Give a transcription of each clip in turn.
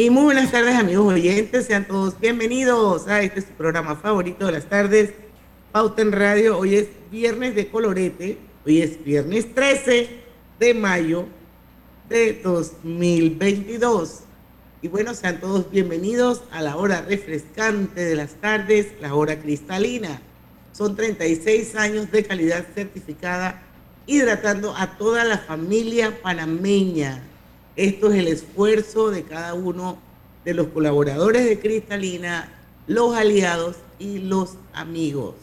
Y muy buenas tardes amigos oyentes, sean todos bienvenidos a este su programa favorito de las tardes, Pauta en Radio. Hoy es viernes de colorete, hoy es viernes 13 de mayo de 2022. Y bueno, sean todos bienvenidos a la hora refrescante de las tardes, la hora cristalina. Son 36 años de calidad certificada, hidratando a toda la familia panameña esto es el esfuerzo de cada uno de los colaboradores de Cristalina, los aliados y los amigos.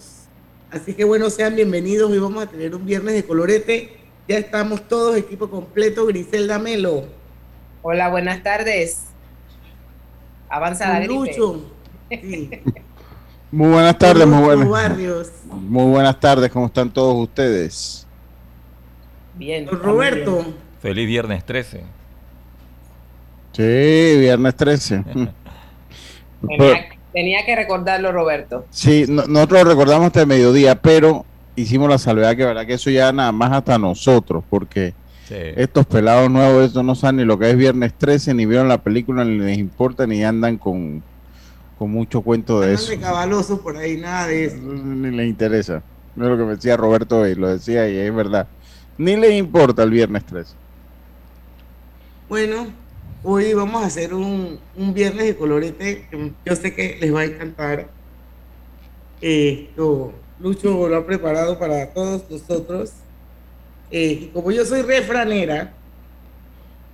Así que bueno, sean bienvenidos. Hoy vamos a tener un viernes de colorete. Ya estamos todos, equipo completo. Griselda Melo. Hola, buenas tardes. Avanza Lucho. Muy buenas tardes, muy buenas. Muy buenas tardes, ¿cómo están todos ustedes? Bien. Roberto. Feliz viernes 13. Sí, viernes 13. tenía, que recordarlo, Roberto. Sí, nosotros lo recordamos hasta el mediodía, pero hicimos la salvedad que verdad que eso ya nada más hasta nosotros, porque estos pelados nuevos, esto no saben ni lo que es viernes 13, ni vieron la película, ni les importa, ni andan con, mucho cuento de eso. de por ahí, nada de eso. Ni les interesa. No es lo que me decía Roberto hoy, lo decía y es verdad. Ni les importa el viernes 13. Bueno, Hoy vamos a hacer un, viernes de colorete que yo sé que les va a encantar. Esto, Lucho lo ha preparado para todos nosotros. Eh, y como yo soy refranera.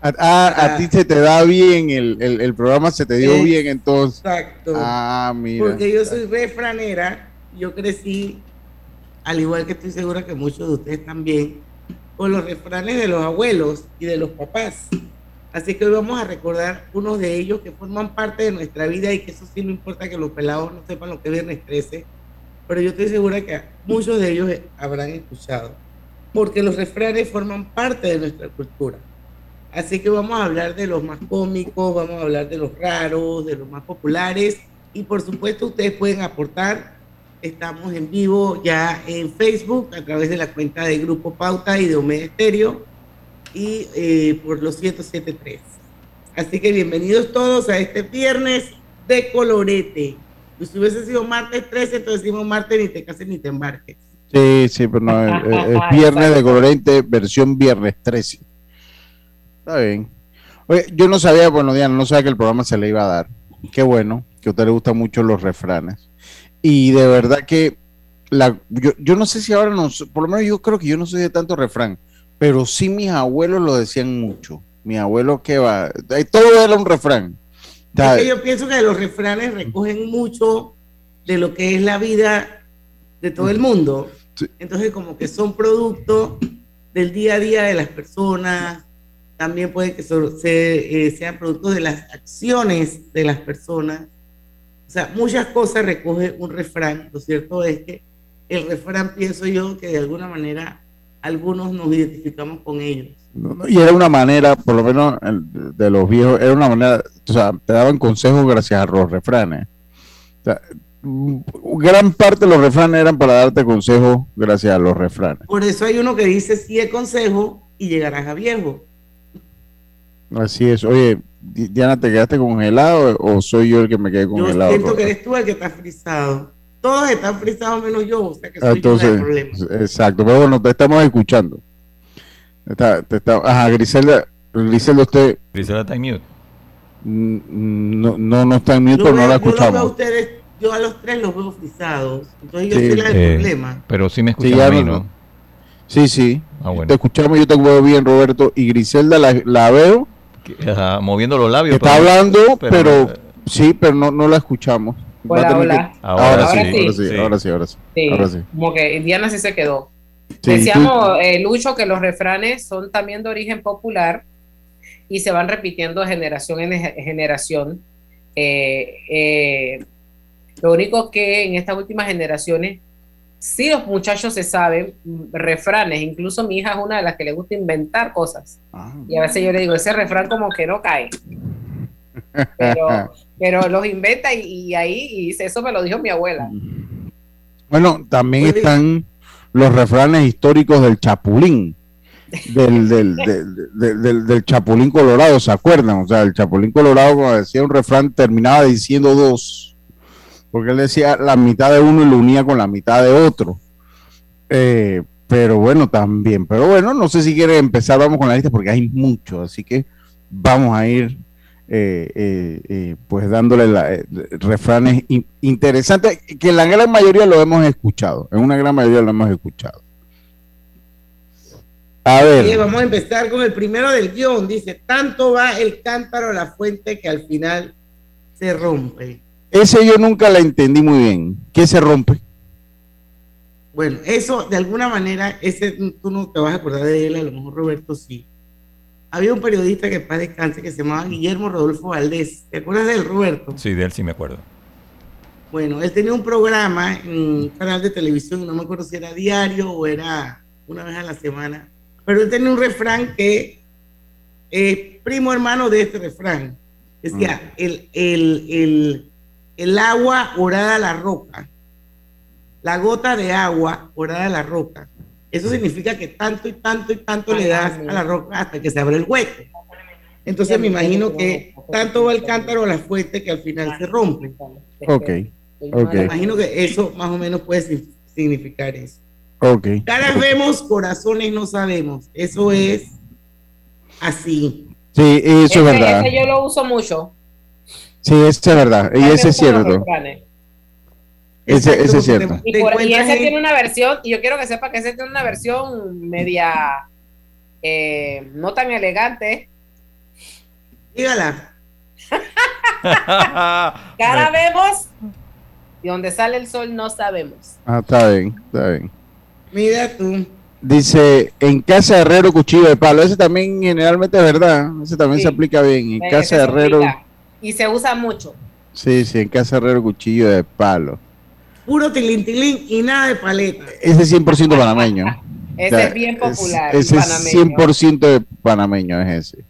A, a, ti se te da bien, el, programa se te dio bien entonces. Exacto. Ah, mira. Porque yo soy refranera, yo crecí, al igual que estoy segura que muchos de ustedes también, con los refranes de los abuelos y de los papás. Así que hoy vamos a recordar unos de ellos que forman parte de nuestra vida y que eso sí no importa que los pelados no sepan lo que es viernes 13, pero yo estoy segura que muchos de ellos habrán escuchado, porque los refranes forman parte de nuestra cultura. Así que vamos a hablar de los más cómicos, vamos a hablar de los raros, de los más populares y por supuesto ustedes pueden aportar. Estamos en vivo ya en Facebook a través de la cuenta de Grupo Pauta y de Omega Estéreo y eh, por los 107.3. Así que bienvenidos todos a este viernes de colorete. Pues si hubiese sido martes 13, entonces decimos martes ni te cases ni te embarques. Sí, sí, pero no, es, viernes de colorete, versión viernes 13. Está bien. Oye, yo no sabía, bueno, Diana, no sabía que el programa se le iba a dar. Qué bueno, que a usted le gustan mucho los refranes. Y de verdad que la, yo, yo no sé si ahora no, por lo menos yo creo que yo no soy de tanto refrán pero sí mis abuelos lo decían mucho. Mi abuelo que va, todo era un refrán. Es que yo pienso que los refranes recogen mucho de lo que es la vida de todo el mundo. Entonces como que son producto del día a día de las personas, también puede que eh, sean productos de las acciones de las personas. O sea, muchas cosas recoge un refrán. Lo cierto es que el refrán pienso yo que de alguna manera algunos nos identificamos con ellos. y era una manera, por lo menos de los viejos, era una manera, o sea, te daban consejos gracias a los refranes. O sea, gran parte de los refranes eran para darte consejos gracias a los refranes. Por eso hay uno que dice sí es consejo y llegarás a viejo. Así es. Oye, Diana, ¿te quedaste congelado o soy yo el que me quedé congelado? Yo siento que eres tú el que está frisado todos están frisados menos yo, o sea que soy Entonces, yo el problema. Exacto, pero bueno, te estamos escuchando. Está, te está, ajá, Griselda, Griselda, usted. Griselda está en mute. Mm, no, no, no está en mute, pero no la escuchamos. Yo ustedes yo a los tres los veo frisados. Entonces yo Sí, soy la del Eh, problema. Pero sí me Sí, escuchan ya a mí, no- ¿no? Sí, sí. Ah, bueno. Te escuchamos, yo te veo bien, Roberto. Y Griselda la, la veo, Que- ajá, moviendo los labios. está pero- hablando, pero, pero- sí, pero no, no la escuchamos. Hola, hola. que- Ahora Ahora, sí. sí, ahora sí, Sí. ahora sí, ahora sí. Sí, Ahora sí. como que Indiana sí se quedó. Sí, Decíamos, eh, Lucho, que los refranes son también de origen popular y se van repitiendo de generación en ge- generación. Eh, eh, lo único que en estas últimas generaciones, sí los muchachos se saben mm, refranes, incluso mi hija es una de las que le gusta inventar cosas. Ah. Y a veces yo le digo, ese refrán como que no cae. Pero, pero los inventa y, y ahí y dice, eso me lo dijo mi abuela. Bueno, también están los refranes históricos del Chapulín, del, del, del, del- del- del Chapulín Colorado, ¿se acuerdan? O sea, el Chapulín Colorado, cuando decía un refrán, terminaba diciendo dos, porque él decía la mitad de uno y lo unía con la mitad de otro. Eh, pero bueno, también, pero bueno, no sé si quiere empezar, vamos con la lista, porque hay mucho, así que vamos a ir eh, eh, eh, pues dándole la- refranes in- interesantes que en la gran mayoría lo hemos escuchado, en una gran mayoría lo hemos escuchado. A ver, vamos a empezar con el primero del guion. Dice, tanto va el cántaro a la fuente que al final se rompe. ese yo nunca la entendí muy bien. ¿Qué se rompe? Bueno, eso de alguna manera, ese tú no te vas a acordar de él, a lo mejor Roberto sí. Había un periodista que paz descanse que se llamaba Guillermo Rodolfo Valdés. ¿Te acuerdas de él, Roberto? Sí, de él sí me acuerdo. Bueno, él tenía un programa en un canal de televisión, no me acuerdo si era diario o era una vez a la semana, pero él tenía un refrán que es primo hermano de este refrán. Decía, el, el, el, el agua orada a la roca, la gota de agua orada a la roca. Eso significa que tanto y tanto y tanto le das a la roca hasta que se abre el hueco. Entonces me imagino que tanto va el cántaro a la fuente que al final se rompe. Ok, ok. Me imagino que eso más o menos puede si- significar eso. ok. Caras vemos, corazones no sabemos. Eso es así. Sí, eso es verdad. ese yo lo uso mucho. Sí, eso es verdad. Y ese es cierto. Ese- ese es cierto. te- Y, te y ese en- tiene una versión, y yo quiero que sepa que ese tiene una versión media eh, no tan elegante. Dígala. Cara vemos y donde sale el sol no sabemos. Ah, está bien, está bien. Mira tú. Dice, en casa de herrero, cuchillo de palo. Ese también generalmente es verdad. Ese también Sí. se aplica bien. En Eh, casa de herrero. Y se usa mucho. sí, sí, en casa de herrero, cuchillo de palo. Puro tilintilín y nada de paleta. Ese es 100% panameño. Ese O sea, es bien popular. Ese es panameño. 100% de panameño, es ese.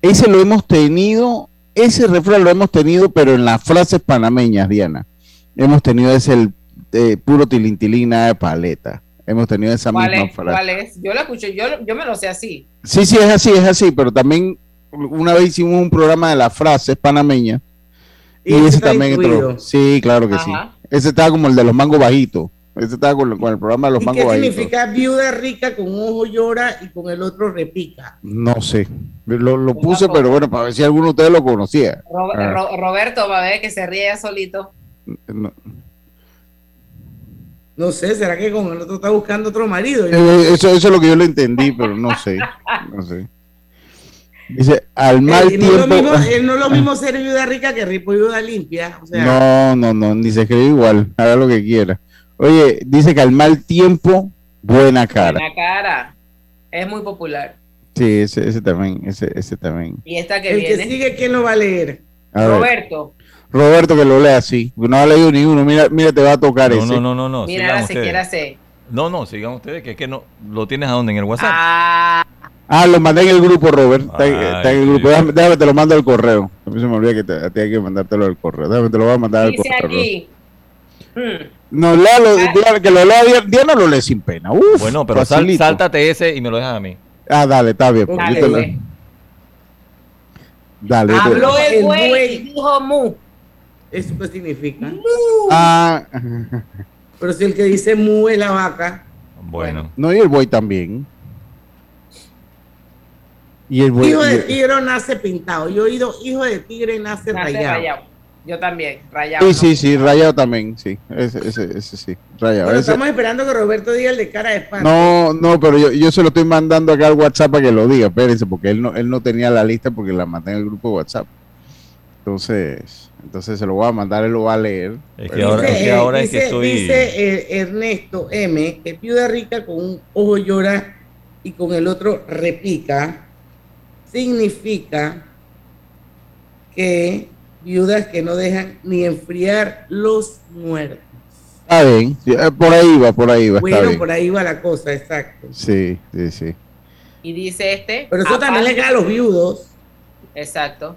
Ese lo hemos tenido, ese refrán lo hemos tenido, pero en las frases panameñas, Diana. Hemos tenido ese el, eh, puro tilintilín, nada de paleta. Hemos tenido esa ¿Cuál misma es? frase. ¿Cuál es? Yo lo escucho, yo, yo me lo sé así. Sí, sí, es así, es así, pero también una vez hicimos un programa de las frases panameñas y, ese también incluido. entró. Sí, claro que sí. Ese estaba como el de los mangos bajitos. Ese estaba con, con el programa de los ¿Y mangos qué bajitos. significa viuda rica con un ojo llora y con el otro repica? No sé. Lo, puse, pero bueno, para ver si alguno de ustedes lo conocía. Ro- Ah. Ro- Roberto va a ver que se ríe solito. No. No sé, ¿será que con el otro está buscando otro marido? Eh, Eso, eso es lo que yo le entendí, pero no sé. No sé. Dice, al mal Eh, no, es lo tiempo. mismo, eh, no es lo mismo ser viuda rica que rico viuda limpia. O sea, No, no, no, ni se escribe igual. Haga lo que quiera. Oye, dice que al mal tiempo, buena cara. La cara. Es muy popular. Sí, ese, ese también, ese, ese también. Y esta que el viene. que sigue, ¿quién lo va a leer? A Roberto. Roberto que lo lea así. No ha leído ni uno. Mira, mira, te va a tocar No, ese. no, no, no, no. Mira, si quiera ustedes. hacer. No, no, sigan ustedes, que es que no. ¿Lo tienes a dónde? ¿En el WhatsApp? Ah, Ah, lo mandé en el grupo, Robert. Está, en- Ay, está en el grupo. Déjame, déjame, te lo mando al correo. A mí se me olvida que te, a ti hay que mandártelo al correo. Déjame, te lo voy a mandar al dice correo. aquí. Hmm, No, léalo, Ah. Que lo lea Diana, Diana lo lee sin pena. Uf, Bueno, pero sal- sáltate ese y me lo dejas a mí. Ah, dale, está bien. pues, Dale, lo- dale, pues. Habló Habló el el buey buey. y dijo mu. ¿Eso qué significa? Ah, Pero si el que dice mu es la vaca. Bueno. no, y el buey también. Y el buey. hijo de tigre nace pintado. Yo he oído hijo de tigre nace, Nace rayado. rayado. Yo también, rayado. Sí, ¿no? sí, sí, rayado también, sí. Ese, ese, ese sí, rayado. Pero Ese- estamos esperando que Roberto diga el de cara de espanto. No, no, pero yo, yo se lo estoy mandando acá al WhatsApp para que lo diga, espérense, porque él no, él no tenía la lista porque la mandé en el grupo de WhatsApp. Entonces, entonces se lo voy a mandar, él lo va a leer. Es que ahora, es que, ahora es dice- que estoy. dice, eh, Ernesto M, que viuda rica con un ojo llora y con el otro repica, significa que viudas que no dejan ni enfriar los muertos. Está bien, sí, eh, por ahí va, por ahí va, está Bueno, bien. por ahí va la cosa, exacto. Sí, sí, sí. Y dice este. Pero eso también le queda a los viudos. Exacto.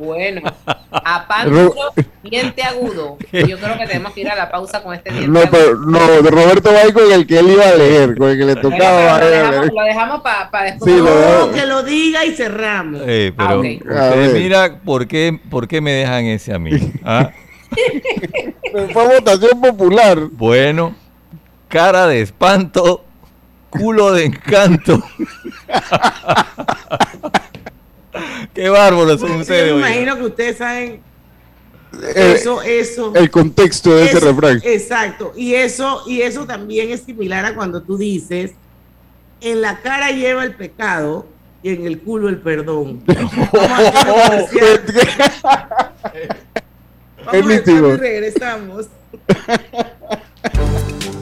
Bueno, a pan Ro- duro, diente agudo. Yo creo que tenemos que ir a la pausa con este diente No, pero no, de Roberto ir con el que él iba a leer, con el que le tocaba. pero lo dejamos, leer. lo dejamos para después. Sí, lo No, dejo. que lo diga y cerramos. Eh, pero Ah, ustedes mira, ¿por qué, ¿por qué me dejan ese a mí? ¿Ah? Fue votación popular. Bueno, cara de espanto, culo de encanto. Qué bárbaros son Yo ustedes. me oiga. imagino que ustedes saben Eh, eso, eso. el contexto de ese refrán. Exacto. Y eso, y eso también es similar a cuando tú dices, en la cara lleva el pecado y en el culo el perdón. Vamos a hacer un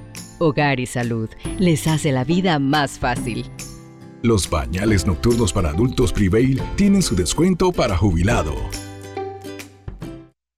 Hogar y Salud les hace la vida más fácil. Los pañales nocturnos para adultos Prevail tienen su descuento para jubilado.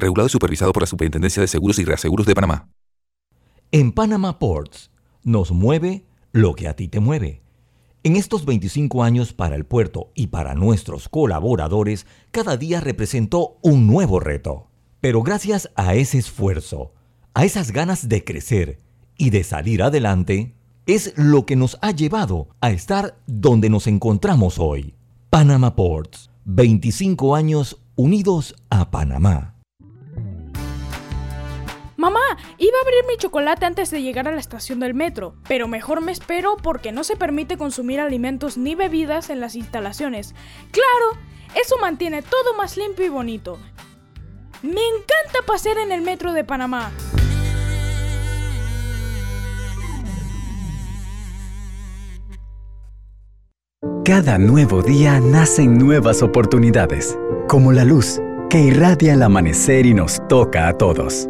Regulado y supervisado por la Superintendencia de Seguros y Reaseguros de Panamá. En Panama Ports nos mueve lo que a ti te mueve. En estos 25 años para el puerto y para nuestros colaboradores, cada día representó un nuevo reto. Pero gracias a ese esfuerzo, a esas ganas de crecer y de salir adelante, es lo que nos ha llevado a estar donde nos encontramos hoy. Panama Ports, 25 años unidos a Panamá. Mamá, iba a abrir mi chocolate antes de llegar a la estación del metro, pero mejor me espero porque no se permite consumir alimentos ni bebidas en las instalaciones. Claro, eso mantiene todo más limpio y bonito. Me encanta pasear en el metro de Panamá. Cada nuevo día nacen nuevas oportunidades, como la luz que irradia el amanecer y nos toca a todos.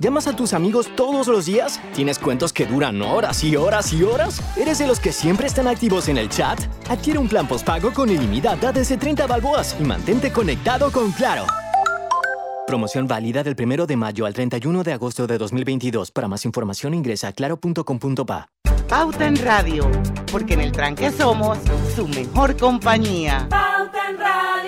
¿Llamas a tus amigos todos los días? ¿Tienes cuentos que duran horas y horas y horas? ¿Eres de los que siempre están activos en el chat? Adquiere un plan postpago con ilimitada desde 30 balboas y mantente conectado con Claro. Promoción válida del 1 de mayo al 31 de agosto de 2022. Para más información ingresa a claro.com.pa. Pauta en Radio, porque en el tranque somos su mejor compañía. Pauta en Radio.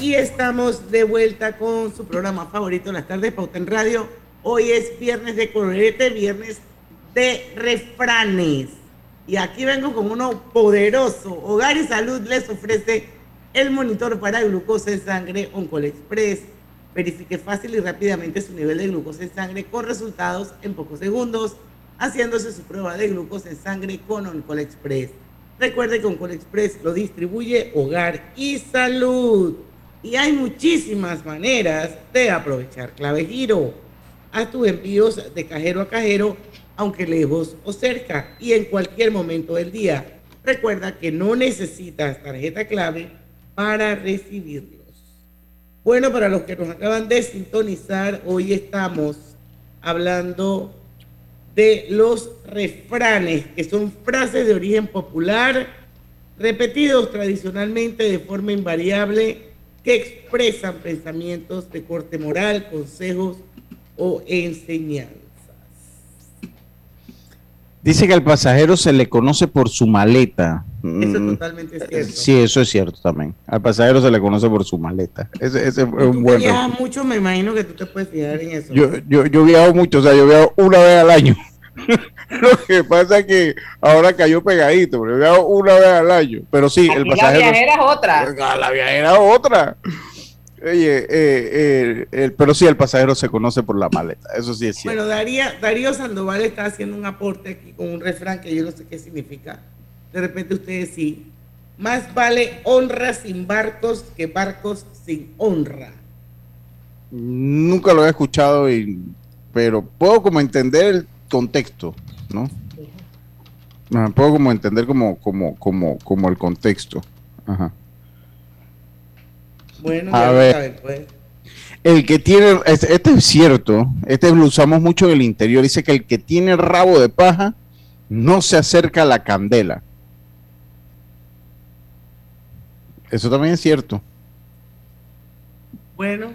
Y estamos de vuelta con su programa favorito en las tardes, Pauta en Radio. Hoy es viernes de colorete, viernes de refranes. Y aquí vengo con uno poderoso. Hogar y Salud les ofrece el monitor para glucosa en sangre Oncol Express. Verifique fácil y rápidamente su nivel de glucosa en sangre con resultados en pocos segundos, haciéndose su prueba de glucosa en sangre con Oncol Express. Recuerde que Oncol Express lo distribuye Hogar y Salud. Y hay muchísimas maneras de aprovechar clave giro. Haz tus envíos de cajero a cajero, aunque lejos o cerca, y en cualquier momento del día. Recuerda que no necesitas tarjeta clave para recibirlos. Bueno, para los que nos acaban de sintonizar, hoy estamos hablando de los refranes, que son frases de origen popular, repetidos tradicionalmente de forma invariable que expresan pensamientos de corte moral, consejos o enseñanzas. Dice que al pasajero se le conoce por su maleta. Eso es Mm, totalmente cierto. Sí, eso es cierto también. Al pasajero se le conoce por su maleta. Ese, ese es un buen. viajas mucho, me imagino que tú te puedes fijar en eso. Yo, yo, yo viajo mucho, o sea, yo viajo una vez al año. Lo que pasa es que ahora cayó pegadito, pero yo viajo una vez al año. Pero sí, el Aquí la pasajero. viajera es otra. Ah, La viajera es otra. Oye, eh, eh, el- pero sí, el pasajero se conoce por la maleta. Eso sí es cierto. Bueno, Daría, Darío Sandoval está haciendo un aporte aquí con un refrán que yo no sé qué significa. De repente ustedes sí. Más vale honra sin barcos que barcos sin honra. Nunca lo he escuchado, y, pero puedo como entender el contexto, ¿no? Ah, Puedo como entender como, como, como, como el contexto. Ajá. Bueno, A ver. saben, pues. El que tiene, este, este es cierto, este lo usamos mucho en el interior, dice que el que tiene rabo de paja no se acerca a la candela. Eso también es cierto. Bueno,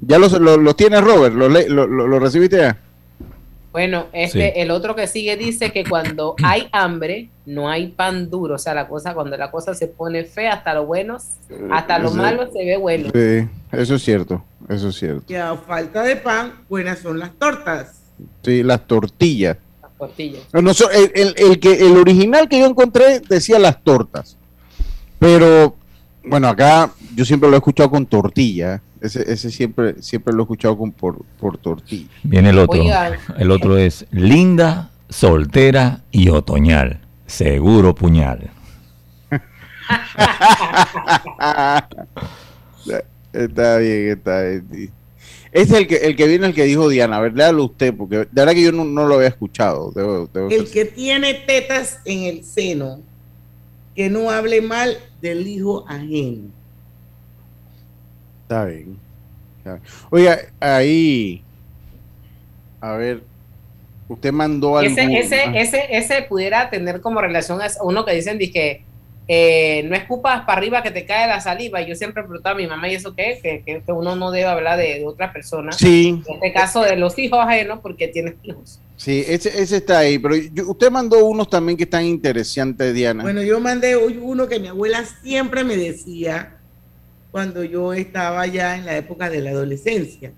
¿Ya lo, lo, lo tiene Robert? ¿Lo, le- lo, lo- lo recibiste ya? Bueno, este, Sí. el otro que sigue dice que cuando hay hambre, no hay pan duro. O sea, la cosa, cuando la cosa se pone fea, hasta lo bueno, hasta lo Sí. malo se ve bueno. Sí, eso es cierto, eso es cierto. que a falta de pan, buenas son las tortas. Sí, las tortillas. Las tortillas. No, so- el, el- el que, el original que yo encontré decía las tortas. Pero, bueno, acá yo siempre lo he escuchado con tortilla. Ese, ese siempre, siempre lo he escuchado con por, por tortilla. Viene el otro. El otro es linda, soltera y otoñal. Seguro puñal. está bien, está bien. Es el que, el que viene el que dijo Diana. A ver, léalo usted, porque de verdad que yo no, no lo había escuchado. Debo- debo El que tiene tetas en el seno, que no hable mal del hijo ajeno. Está bien. está bien. Oiga, ahí. A ver. Usted mandó algo. Ese, ese, ese, ese pudiera tener como relación a uno que dicen que eh, no escupas para arriba que te cae la saliva. Yo siempre he preguntado a mi mamá, ¿y eso qué? Que, que- que uno no debe hablar de, de otra persona. Sí. En este caso de los hijos ajenos, porque tienes hijos. Sí, ese, ese está ahí. Pero yo- usted mandó unos también que están interesantes, Diana. Bueno, yo mandé hoy uno que mi abuela siempre me decía cuando yo estaba ya en la época de la adolescencia.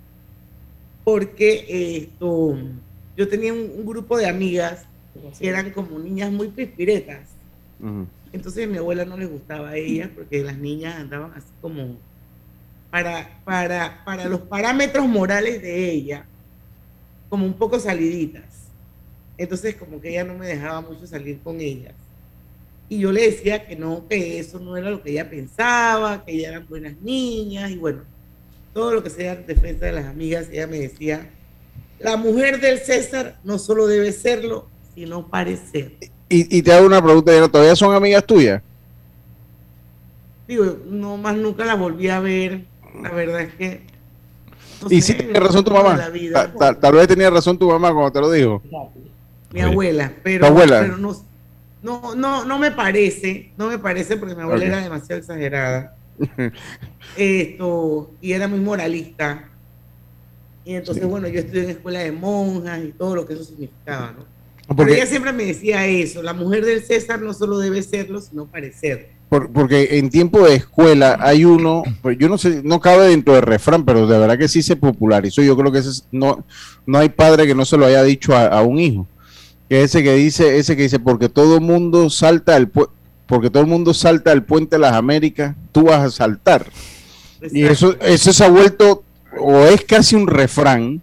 Porque esto, yo tenía un, un grupo de amigas que eran como niñas muy pispiretas. Entonces a mi abuela no les gustaba a ella porque las niñas andaban así como para, para, para los parámetros morales de ella, como un poco saliditas. Entonces como que ella no me dejaba mucho salir con ellas. Y yo le decía que no, que eso no era lo que ella pensaba, que ellas eran buenas niñas y bueno, todo lo que sea en defensa de las amigas, ella me decía, la mujer del César no solo debe serlo, sino parecer. Y, y te hago una pregunta. ¿Todavía son amigas tuyas? Digo, no más nunca la volví a ver. La verdad es que. no y sé, sí tenía razón tu mamá. la vida. Ta- ta- Tal, vez tenía razón tu mamá cuando te lo dijo. Mi abuela, pero, ¿Tu abuela? pero no, no, no, no me parece, no me parece porque mi abuela Ok. era demasiado exagerada. Esto, y era muy moralista. Y entonces, bueno, yo estudié en escuela de monjas y todo lo que eso significaba, ¿no? Pero Porque- ella siempre me decía eso, la mujer del César no solo debe serlo, sino parecer. Por- porque en tiempo de escuela hay uno, pues yo no sé, no cabe dentro del refrán, pero de verdad que sí se popularizó. Yo creo que ese es- no, no hay padre que no se lo haya dicho a, a un hijo. Que ese que dice, ese que dice, porque todo el mundo salta al pu- porque todo el mundo salta al puente de las Américas, tú vas a saltar. Y eso, eso se ha vuelto, o es casi un refrán,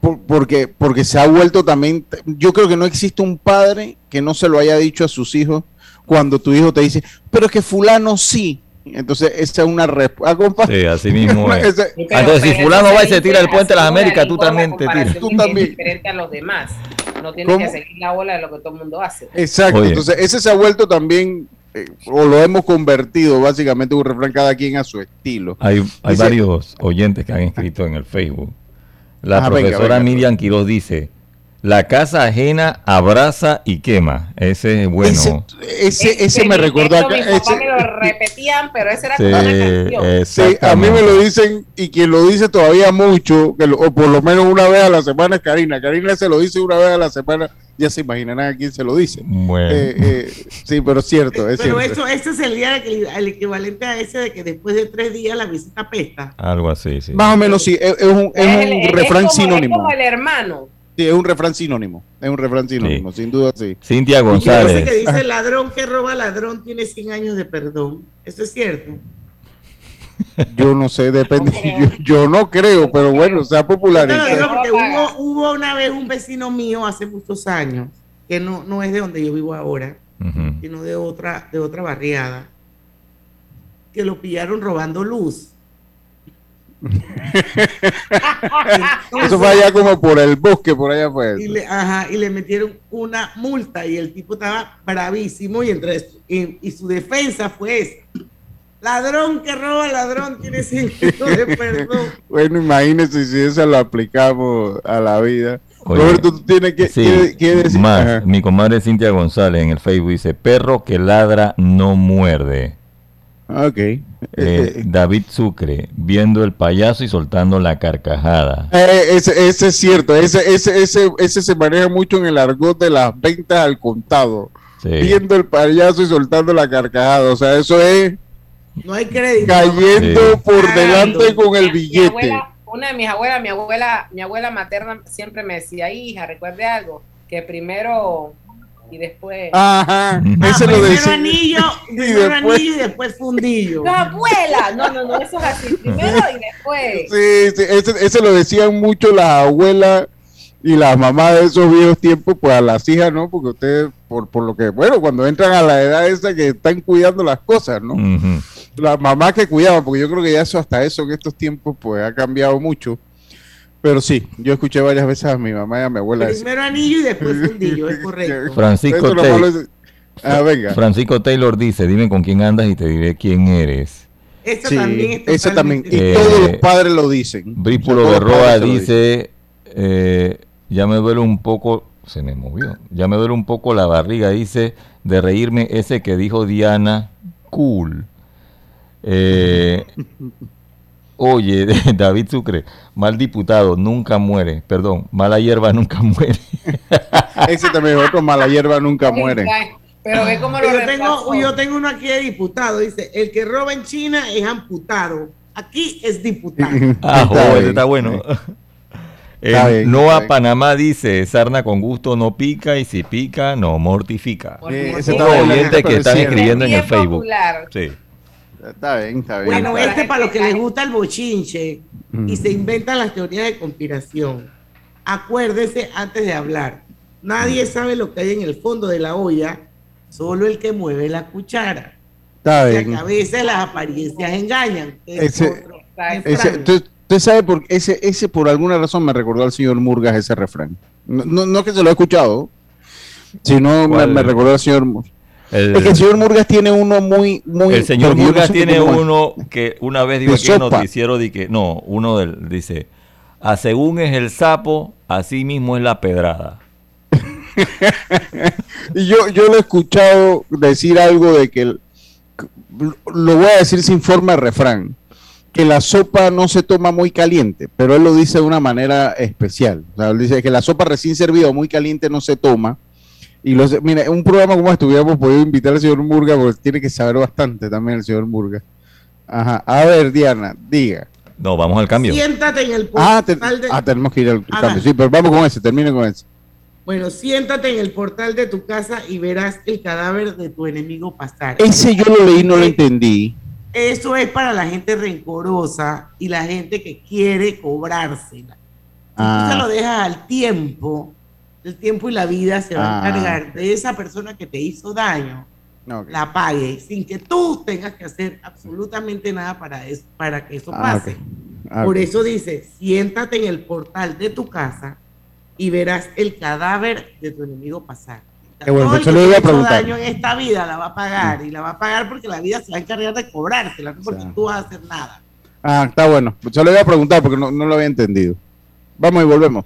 por- porque, porque se ha vuelto también, yo creo que no existe un padre que no se lo haya dicho a sus hijos cuando tu hijo te dice, pero es que fulano sí. Entonces, esa es una respuesta. Sí, así mismo es. Ese- Entonces, si fulano va y se tira el puente de las Américas, tú también te tiras. Tú también. diferente a los demás. No tienes ¿Cómo? que seguir la ola de lo que todo el mundo hace. Exacto, Oye. entonces ese se ha vuelto también, eh, o lo hemos convertido básicamente un refrán cada quien a su estilo. Hay, hay Dice- varios oyentes que han escrito en el Facebook. La Ah, venga, profesora venga. Miriam Quiroz dice, la casa ajena abraza y quema. Ese es bueno. Ese, ese, ese me recordó acá. Ese- me lo repetían, pero esa era Sí, como una canción. Sí, a mí me lo dicen y quien lo dice todavía mucho, que lo- o por lo menos una vez a la semana es Karina. Karina se lo dice una vez a la semana, ya se imaginarán a quién se lo dice. Bueno. Eh, eh, sí, pero es cierto, es Pero cierto. eso, ese es el día de que- el equivalente a ese de que después de tres días la visita pesta. Algo así, sí. Más o menos sí, es, es un, es un el- es refrán como- sinónimo. Es como el hermano. Sí, es un refrán sinónimo. Es un refrán sinónimo, sin duda sí. Cintia Y que dice González. que dice ladrón que roba ladrón tiene 100 años de perdón. Eso es cierto. Yo no sé, depende. Yo, yo no creo, pero bueno, se ha popularizado. digo porque hubo, hubo una vez un vecino mío hace muchos años, que no, no es de donde yo vivo ahora, sino de otra, de otra barriada, que lo pillaron robando luz. Eso fue allá como por el bosque, por allá fue. Y le, ajá, y le metieron una multa y el tipo estaba bravísimo y, entre, y, y su defensa fue esa. Ladrón que roba ladrón tiene 100 años de perdón. Bueno, imagínese si eso lo aplicamos a la vida. Oye, Roberto, tú tienes que, Sí, que- que decir. más. Ajá. Mi comadre Cintia González en el Facebook dice, perro que ladra no muerde. Ok. Eh, David Sucre, viendo el payaso y soltando la carcajada. Eh, ese, ese es cierto, ese, ese, ese, ese se maneja mucho en el argot de las ventas al contado. Sí. Viendo el payaso y soltando la carcajada. O sea, eso es No hay crédito. cayendo Sí. por delante con el Mi billete. abuela, una de mis abuelas, mi abuela, mi abuela materna siempre me decía, hija, recuerde algo, que primero y después. Ajá, Ah, ese lo primero anillo, Y primero después- anillo y después fundillo. No, abuela, no, no, no, eso es así, primero y después. Sí, sí, ese, ese lo decían mucho las abuelas Y la mamá de esos viejos tiempos, pues a las hijas, ¿no? Porque ustedes, por, por lo que, bueno, cuando entran a la edad esa que están cuidando las cosas, ¿no? Ujú. La mamá que cuidaba, porque yo creo que ya eso, hasta eso en estos tiempos, pues ha cambiado mucho. Pero sí, yo escuché varias veces a mi mamá y a mi abuela decir. Primero anillo y después fundillo, es correcto. Francisco Taylor. es- Ah, venga. Francisco Taylor dice, dime con quién andas y te diré quién eres. Eso Sí, también es eso también. Y Eh, todos los padres lo dicen. Brípulo Berroa dice, eh, ya me duele un poco, se me movió, ya me duele un poco la barriga, dice, de reírme ese que dijo Diana, cool. Eh, oye, David Sucre, mal diputado, nunca muere, perdón, mala hierba nunca muere. Ese también es otro mala hierba nunca muere. Pero ve cómo lo yo tengo, yo tengo uno aquí de diputado, dice, el que roba en China es amputado. Aquí es diputado. Ah, Está joder, está bueno. Eh, Está no está a. Panamá dice, sarna con gusto no pica y si pica no mortifica. Eh, ese oyentes gente, que están escribiendo en el Facebook. popular. Sí. Está bien, está bien. Bueno, este para para los que les gusta el bochinche Mm. y se inventan las teorías de conspiración. Acuérdese antes de hablar. Nadie Mm. sabe lo que hay en el fondo de la olla, solo el que mueve la cuchara. Está bien. a veces las apariencias engañan. Es Ese- otro Ese, refrán. usted, usted sabe por ese, ese por alguna razón me recordó al señor Murgas ese refrán. No, no, no que se lo he escuchado, sino me, me recordó al señor Murgas. El, Es que el señor Murgas tiene uno muy, muy. el señor Murgas tiene uno que una vez dijo aquí en noticiero de que no, uno del dice, a según es el sapo, así mismo es la pedrada. Y yo, yo lo he escuchado decir algo de que, el- lo voy a decir sin forma de refrán, que la sopa no se toma muy caliente, pero él lo dice de una manera especial. O sea, él dice que la sopa recién servida o muy caliente no se toma. Y los, mira, en un programa como este hubiéramos podido invitar al señor Murga, porque tiene que saber bastante también el señor Murga. Ajá. A ver, Diana, diga. No, vamos al cambio. Siéntate en el Ah, te- portal de... ah, tenemos que ir al Haga. cambio. Sí, pero vamos con ese, termine con ese. Bueno, siéntate en el portal de tu casa y verás el cadáver de tu enemigo pasar. Ese yo lo leí, no lo entendí. Eso es para la gente rencorosa y la gente que quiere cobrársela. Si Ah. tú se lo dejas al tiempo, el tiempo y la vida se van a Ah. encargar de esa persona que te hizo daño, la pague, sin que tú tengas que hacer absolutamente nada para, eso, para que eso Ah, pase. Ah, Por eso dice, siéntate en el portal de tu casa y verás el cadáver de tu enemigo pasar. Qué bueno, Todo el que lo te iba a hizo preguntar. daño en esta vida la va a pagar y la va a pagar porque la vida se va a encargar de cobrártela, no porque tú vas a hacer nada. Ah, está bueno. Se lo iba a preguntar porque no, no lo había entendido. Vamos y volvemos.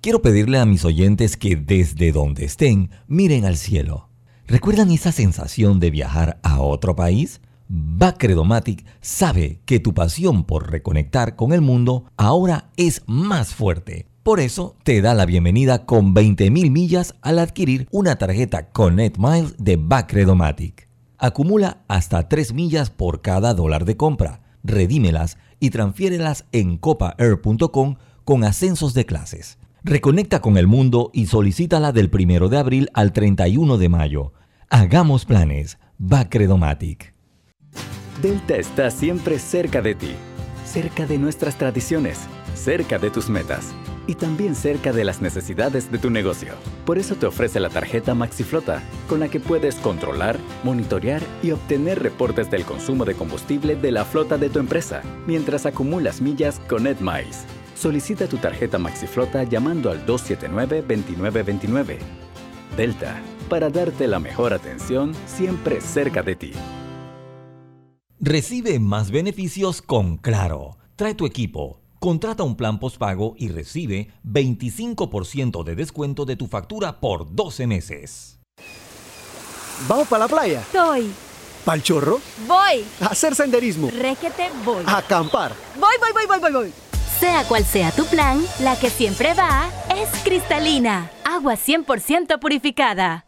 Quiero pedirle a mis oyentes que desde donde estén miren al cielo. ¿Recuerdan esa sensación de viajar a otro país? Bacredomatic sabe que tu pasión por reconectar con el mundo ahora es más fuerte. Por eso te da la bienvenida con 20.000 millas al adquirir una tarjeta Connect Miles de Bacredomatic. Acumula hasta 3 millas por cada dólar de compra. Redímelas y transfiérelas en copaair.com con ascensos de clases. Reconecta con el mundo y solicítala del 1 de abril al 31 de mayo. Hagamos planes. Bacredomatic. Delta está siempre cerca de ti, cerca de nuestras tradiciones, cerca de tus metas y también cerca de las necesidades de tu negocio. Por eso te ofrece la tarjeta MaxiFlota, con la que puedes controlar, monitorear y obtener reportes del consumo de combustible de la flota de tu empresa, mientras acumulas millas con EdMiles. Solicita tu tarjeta MaxiFlota llamando al 279-2929. Delta, para darte la mejor atención siempre cerca de ti. Recibe más beneficios con Claro. Trae tu equipo. Contrata un plan postpago y recibe 25% de descuento de tu factura por 12 meses. ¿Vamos para la playa? Estoy. ¿Pal chorro? Voy. ¿A hacer senderismo? Requete voy. ¿A acampar? Voy, voy, voy, voy, voy, voy. Sea cual sea tu plan, la que siempre va es cristalina. Agua 100% purificada.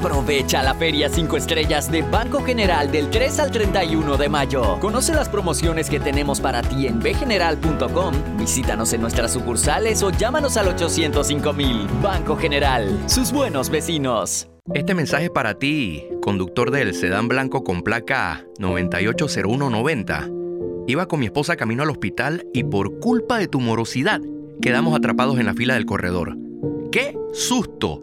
Aprovecha la Feria 5 Estrellas de Banco General del 3 al 31 de mayo. Conoce las promociones que tenemos para ti en bgeneral.com. Visítanos en nuestras sucursales o llámanos al 805 mil. Banco General, sus buenos vecinos. Este mensaje es para ti, conductor del sedán blanco con placa 980190. Iba con mi esposa camino al hospital y por culpa de tu morosidad quedamos atrapados en la fila del corredor. ¡Qué susto!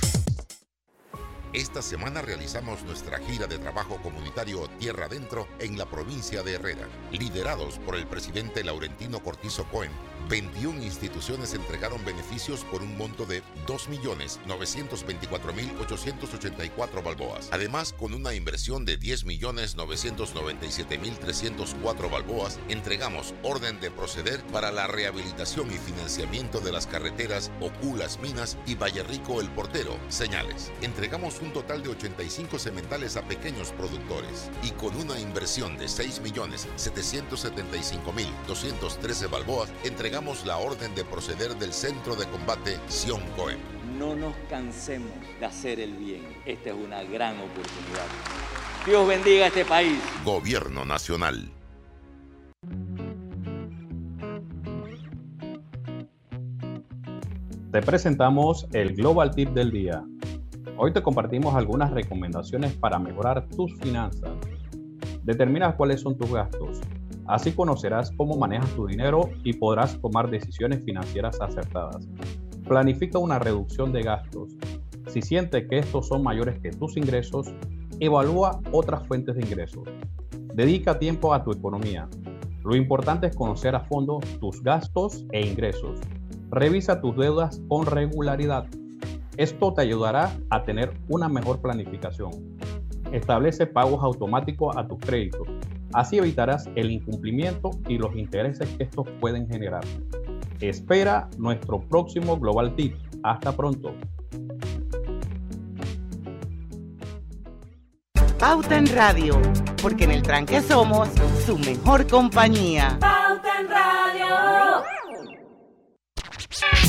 Esta semana realizamos nuestra gira de trabajo comunitario Tierra Adentro en la provincia de Herrera. Liderados por el presidente Laurentino Cortizo Cohen, 21 instituciones entregaron beneficios por un monto de 2.924.884 balboas. Además, con una inversión de 10.997.304 balboas, entregamos orden de proceder para la rehabilitación y financiamiento de las carreteras Oculas Minas y Valle Rico El Portero, señales. Entregamos un total de 85 cementales a pequeños productores y con una inversión de 6.775.213 balboas, entregamos la orden de proceder del Centro de Combate Sion Cohen. No nos cansemos de hacer el bien. Esta es una gran oportunidad. Dios bendiga a este país. Gobierno Nacional. Te presentamos el Global Tip del día. Hoy te compartimos algunas recomendaciones para mejorar tus finanzas. Determina cuáles son tus gastos. Así conocerás cómo manejas tu dinero y podrás tomar decisiones financieras acertadas. Planifica una reducción de gastos. Si sientes que estos son mayores que tus ingresos, evalúa otras fuentes de ingresos. Dedica tiempo a tu economía. Lo importante es conocer a fondo tus gastos e ingresos. Revisa tus deudas con regularidad. Esto te ayudará a tener una mejor planificación. Establece pagos automáticos a tus créditos. Así evitarás el incumplimiento y los intereses que estos pueden generar. Espera nuestro próximo Global Tip. Hasta pronto. Pauta en Radio, porque en el tranque somos su mejor compañía. Pauta en Radio.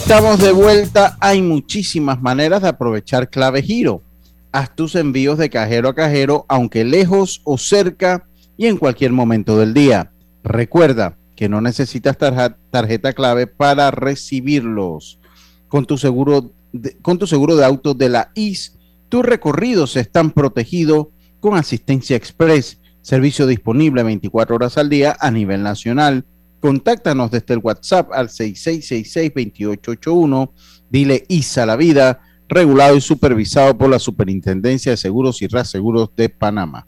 Estamos de vuelta. Hay muchísimas maneras de aprovechar clave giro. Haz tus envíos de cajero a cajero, aunque lejos o cerca y en cualquier momento del día. Recuerda que no necesitas tarjeta clave para recibirlos. Con tu seguro de, con tu seguro de auto de la IS, tus recorridos están protegidos con asistencia express, servicio disponible 24 horas al día a nivel nacional. Contáctanos desde el WhatsApp al 6666-2881. Dile ISA la vida, regulado y supervisado por la Superintendencia de Seguros y Reaseguros de Panamá.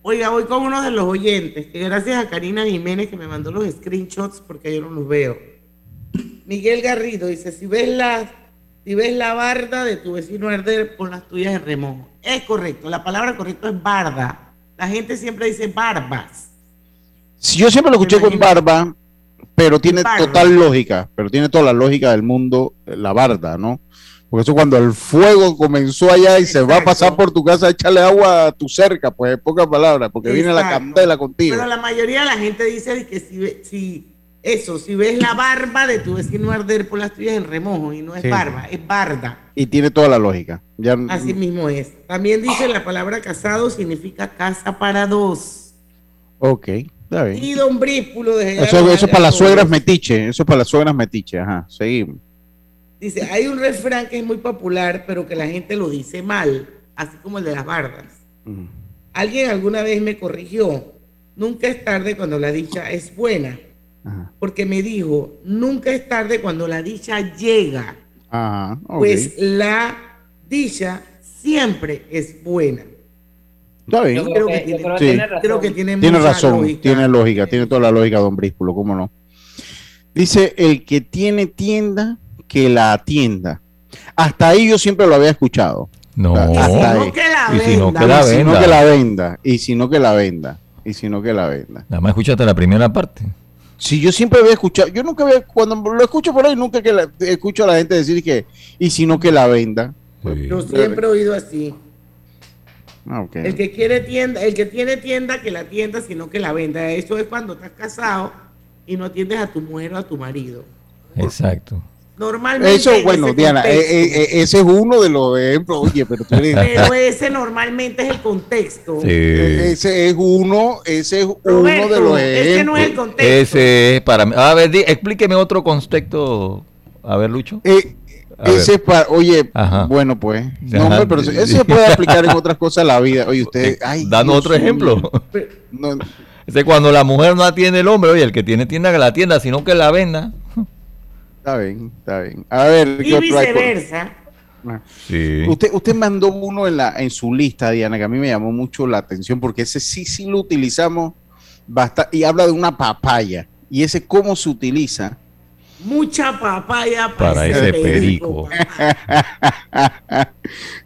Oiga, voy con uno de los oyentes, gracias a Karina Jiménez que me mandó los screenshots porque yo no los veo. Miguel Garrido dice, si ves la, si ves la barda de tu vecino Herder, pon las tuyas en remojo. Es correcto, la palabra correcta es barda. La gente siempre dice barbas. Si yo siempre lo escuché con barba, Pero tiene total lógica, pero tiene toda la lógica del mundo, eh, la barda, ¿no? Porque eso cuando el fuego comenzó allá y se va a pasar por tu casa, échale agua a tu cerca, pues en pocas palabras, porque viene la candela contigo. Pero la mayoría de la gente dice que si, eso, si ves la barba de tu vecino arder por las tuyas en remojo, y no es Sí. barba, es barda. Y tiene toda la lógica. Ya, Así mismo es. También dice la palabra casado significa casa para dos. Ok. Y don Bríspulo de Eso, eso es para las suegras metiche, eso es para las suegras metiche, ajá, seguimos. Dice, hay un refrán que es muy popular, pero que la gente lo dice mal, así como el de las bardas. Alguien alguna vez me corrigió, nunca es tarde cuando la dicha es buena, porque me dijo, nunca es tarde cuando la dicha llega, pues la dicha siempre es buena. Está bien. Yo creo que tiene- Sí. creo que tiene razón, lógica. tiene lógica, tiene toda la lógica, don Bríspulo, cómo no. Dice, el que tiene tienda, que la atienda. Hasta ahí yo siempre lo había escuchado. No. Hasta ahí. que la Y si no, venda. que la Y si no venda. que la venda. Y si no que la venda. Y si no que la venda. Nada más escuchaste la primera parte. Si yo siempre había escuchado, yo nunca había, cuando lo escucho por ahí, nunca que la- escucho a la gente decir que, y si no que la venda. Yo siempre he oído así. Ah. El que quiere tienda, el que tiene tienda, que la tienda, sino que la venda. Eso es cuando estás casado y no atiendes a tu mujer o a tu marido. Exacto. Normalmente. Eso, en bueno, ese Diana, contexto. eh, eh, eh, ese es uno de los ejemplos. Oye, pero tú eres- Pero ese normalmente es el contexto. Eh, Ese es uno, ese es uno de los ese ejemplos. no es el contexto. Ese es para mí. A ver, di- explíqueme otro contexto. A ver, Lucho. A ver. Ese es para, oye, Ajá. bueno, pues, no, Ajá. hombre, pero eso se puede aplicar en otras cosas de la vida. Oye, usted, ay, Danos otro ejemplo. No, es cuando la mujer no atiende el hombre. Oye, el que tiene tienda que la atienda, sino que la venda. está bien, está bien. A ver, Y ¿qué otro hay por- viceversa. Ah. Sí. Usted, usted mandó uno en, la, en su lista, Diana, que a mí me llamó mucho la atención porque ese sí, sí lo utilizamos bastante. Y habla de una papaya. Y ese cómo se utiliza. Mucha papaya Para ese perico.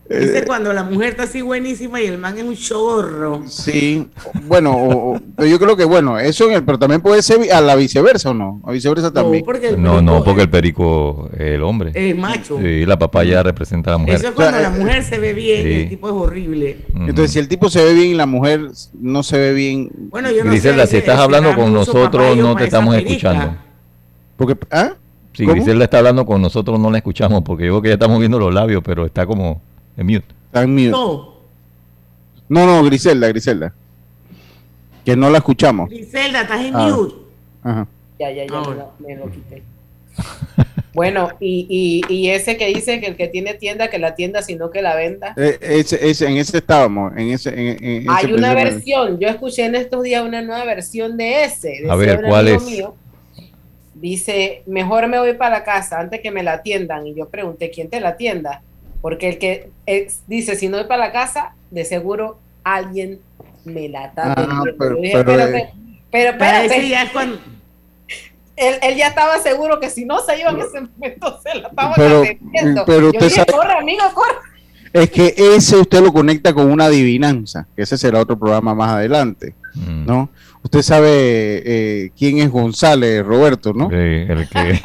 Dice cuando la mujer está así buenísima y el man es un chorro. Sí, bueno, o- yo creo que bueno, eso en el, pero también puede ser a la viceversa o no, a viceversa también. porque el No, no, porque el perico es el hombre. Es macho. Sí, la papaya representa a la mujer. Eso es cuando O sea, la mujer se ve bien y sí. el tipo es horrible. Entonces, si el tipo se ve bien y la mujer no se ve bien. Bueno, yo no Griselda, sé, si estás hablando con nosotros, no te estamos perica. escuchando. Porque, ¿ah? Si ¿Cómo? Griselda está hablando con nosotros, no la escuchamos, porque yo creo que ya estamos viendo los labios, pero está como en mute. Está en mute. No, No, no, Griselda, Griselda. Que no la escuchamos. Griselda, estás en Ah. mute. Ajá. Ya, ya, ya, Ah, me lo, me lo quité. Bueno, y, y, y ese que dice que el que tiene tienda, que la tienda, sino que la venda. Eh, ese, ese, en ese estábamos. En ese, en, en Hay ese una versión, yo escuché en estos días una nueva versión de ese. decía A ver, ¿cuál amigo es? mío, dice, mejor me voy para la casa antes que me la atiendan. Y yo pregunté, ¿quién te la atienda? Porque el que dice, si no voy para la casa, de seguro alguien me la está Ah, pero- Yo dije, pero, espérate, eh, pero Pero espérate. ya es cuando. Él, él ya estaba seguro que si no se iba en ese momento se la estaban Pero- atendiendo. pero Yo dije, sabe- corre, amigo, corre. Es que ese usted lo conecta con una adivinanza, que ese será otro programa más adelante, Mm. ¿no? Usted sabe eh, quién es González, Roberto, ¿no? Sí, el, que,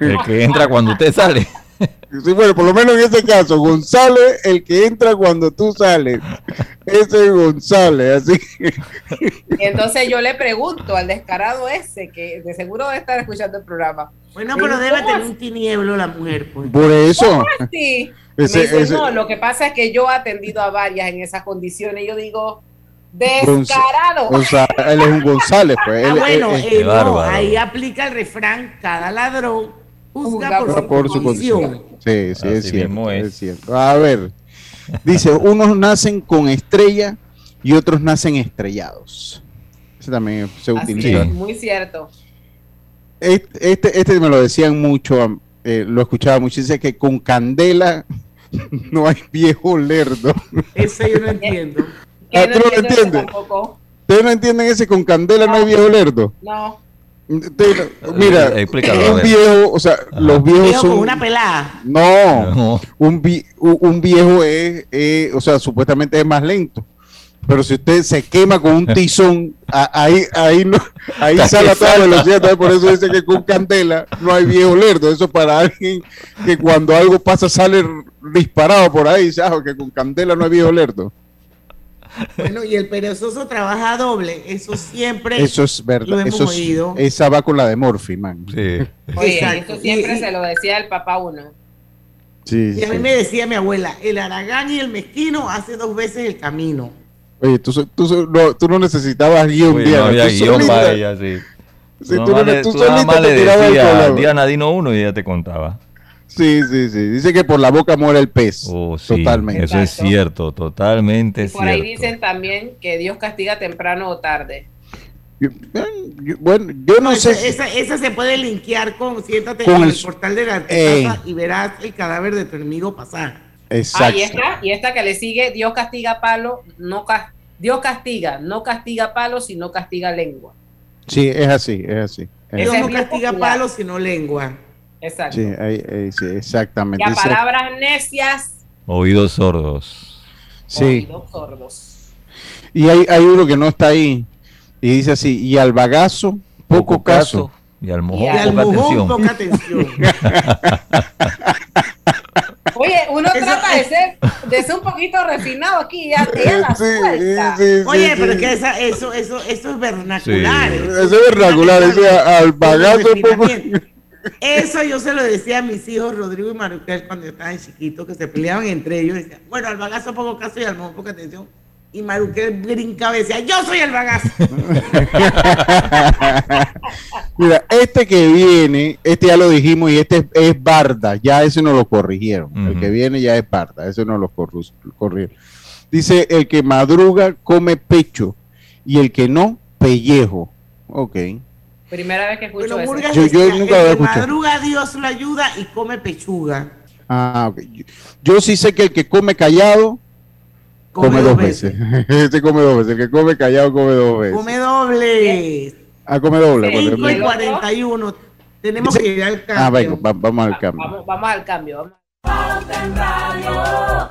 el que entra cuando usted sale. Sí, bueno, por lo menos en ese caso, González, el que entra cuando tú sales. Ese es González, así que- Y entonces yo le pregunto al descarado ese, que de seguro debe estar escuchando el programa. Bueno, pero debe ¿cómo tener un tinieblo la mujer, pues. Por eso. Ese- me dice, ese- no, lo que pasa es que yo he atendido a varias en esas condiciones. Y yo digo, descarado. O sea, él es un González, pues. Ah, él- bueno, él- eh, no, bárbaro. ahí aplica el refrán, cada ladrón juzga Juzga por, su por su condición. condición. Sí, sí, es cierto, mismo es. es cierto. A ver, dice, unos nacen con estrella y otros nacen estrellados. Ese también se Así utiliza. es, muy cierto. Este, este, este me lo decían mucho, eh, lo escuchaba mucho, dice que con candela no hay viejo lerdo. Ese yo no entiendo. Ah, no ¿tú no lo entiendes? ¿Ustedes no entienden ese con candela no hay viejo lerdo? No. No- Mira, Eh, explícalo, un viejo, o sea, los viejos Viejo son... con una pelada. No, No. un, vi- un viejo es, eh, o sea, supuestamente es más lento. Pero si usted se quema con un tizón, a- ahí, ahí, no, ahí sale a toda velocidad. Por eso dice que con candela no hay viejo lerdo. Eso para alguien que cuando algo pasa sale disparado por ahí. Ah, que con candela no hay viejo lerdo. Bueno, y el perezoso trabaja doble. Eso siempre Eso es lo verdad. hemos Eso es, oído. esa va con la de Morphy, man. Sí. Oye, Exacto. esto siempre Y- se lo decía el papá uno. Sí, Y a mí sí. me decía mi abuela, el aragán y el mezquino hace dos veces el camino. Oye, tú, tú, so- no, tú no necesitabas guion, Uy, Diana, no había tú guion para ella, sí. Sí, Tú tú no- tú le- tú solita te le tirabas el decías, programa. Diana, dino uno y ella te contaba. Sí, sí, sí. Dice que por la boca muere el pez. Oh, sí, Totalmente. Eso es cierto, totalmente Por ahí dicen también que Dios castiga temprano o tarde. Yo- yo- bueno, yo no sé. si- esa, esa se puede linkear con, siéntate Con en el, el- portal de la Eh. y verás el cadáver de tu enemigo pasar. Ah, Exacto. y esta, y esta que le sigue, Dios castiga palo, no cas- Dios castiga, no castiga palo, sino castiga lengua. Sí, es así, es así. es Dios así. no castiga popular. palos sino lengua. Exacto. Sí, ahí- ahí, sí, exactamente. Y a Dice- palabras necias, Oídos sordos. sí. oídos sordos. Y hay, hay uno que no está ahí. Y dice así, y al bagazo, poco, caso. Y al mojón, Y al poca mojón, atención. poca atención. Oye, uno trata de ser, de ser un poquito refinado aquí, ya la Sí, suelta. sí, sí, Oye, sí. pero es que esa- eso, eso, eso es vernacular. Sí. Eso, es vernacular, ese al bagazo, poco. Eso yo se lo decía a mis hijos Rodrigo y Maruquel cuando estaban chiquitos, que se peleaban entre ellos. Decían, bueno, al bagazo poco caso y al mojón poca atención. Y Maruquel brincaba y decía, yo soy el bagazo. Mira, este que viene, este ya lo dijimos y este es, es Barda, ya ese no lo corrigieron. El que viene ya es Barda, ese no lo corrigieron. Dice, el que madruga come pecho y el que no, pellejo. Ok. Primera vez que escucho Bueno, eso. Yo- yo decía, nunca lo había escuchado. madruga Dios lo ayuda y come pechuga. Ah, ok. Yo, yo sí sé que el que come callado, come, dos veces. Ese come dos veces. El que come callado, come dos veces. Come doble. Ah, come doble. pues, 5 y venga. 41. Tenemos Dice- que ir al cambio. Ah, venga, va- vamos al cambio. Vamos, vamos al cambio. vamos.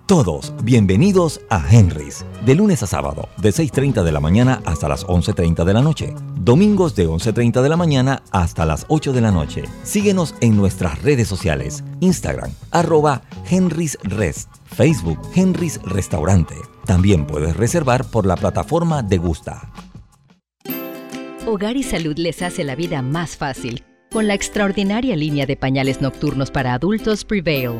Todos bienvenidos a Henry's, de lunes a sábado, de 6.30 de la mañana hasta las 11.30 de la noche. Domingos de 11.30 de la mañana hasta las 8 de la noche. Síguenos en nuestras redes sociales, Instagram, arroba Henry's Rest, Facebook Henry's Restaurante. También puedes reservar por la plataforma de Gusta. Hogar y Salud les hace la vida más fácil con la extraordinaria línea de pañales nocturnos para adultos Prevail.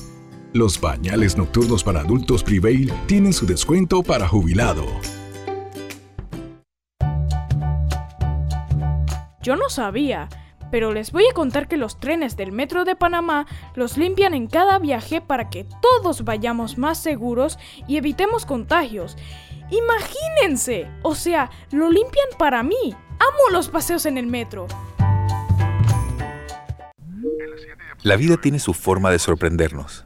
Los pañales nocturnos para adultos Prevail tienen su descuento para jubilado. Yo no sabía, pero les voy a contar que los trenes del Metro de Panamá los limpian en cada viaje para que todos vayamos más seguros y evitemos contagios. Imagínense, o sea, lo limpian para mí. Amo los paseos en el metro. La vida tiene su forma de sorprendernos,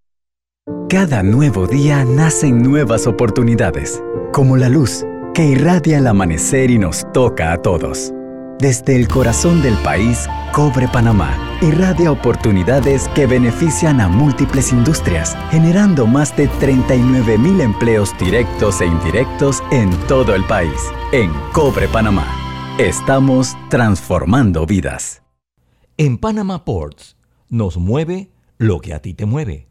Cada nuevo día nacen nuevas oportunidades, como la luz que irradia el amanecer y nos toca a todos. Desde el corazón del país, Cobre Panamá irradia oportunidades que benefician a múltiples industrias, generando más de 39 mil empleos directos e indirectos en todo el país. En Cobre Panamá, estamos transformando vidas. En Panama Ports nos mueve lo que a ti te mueve.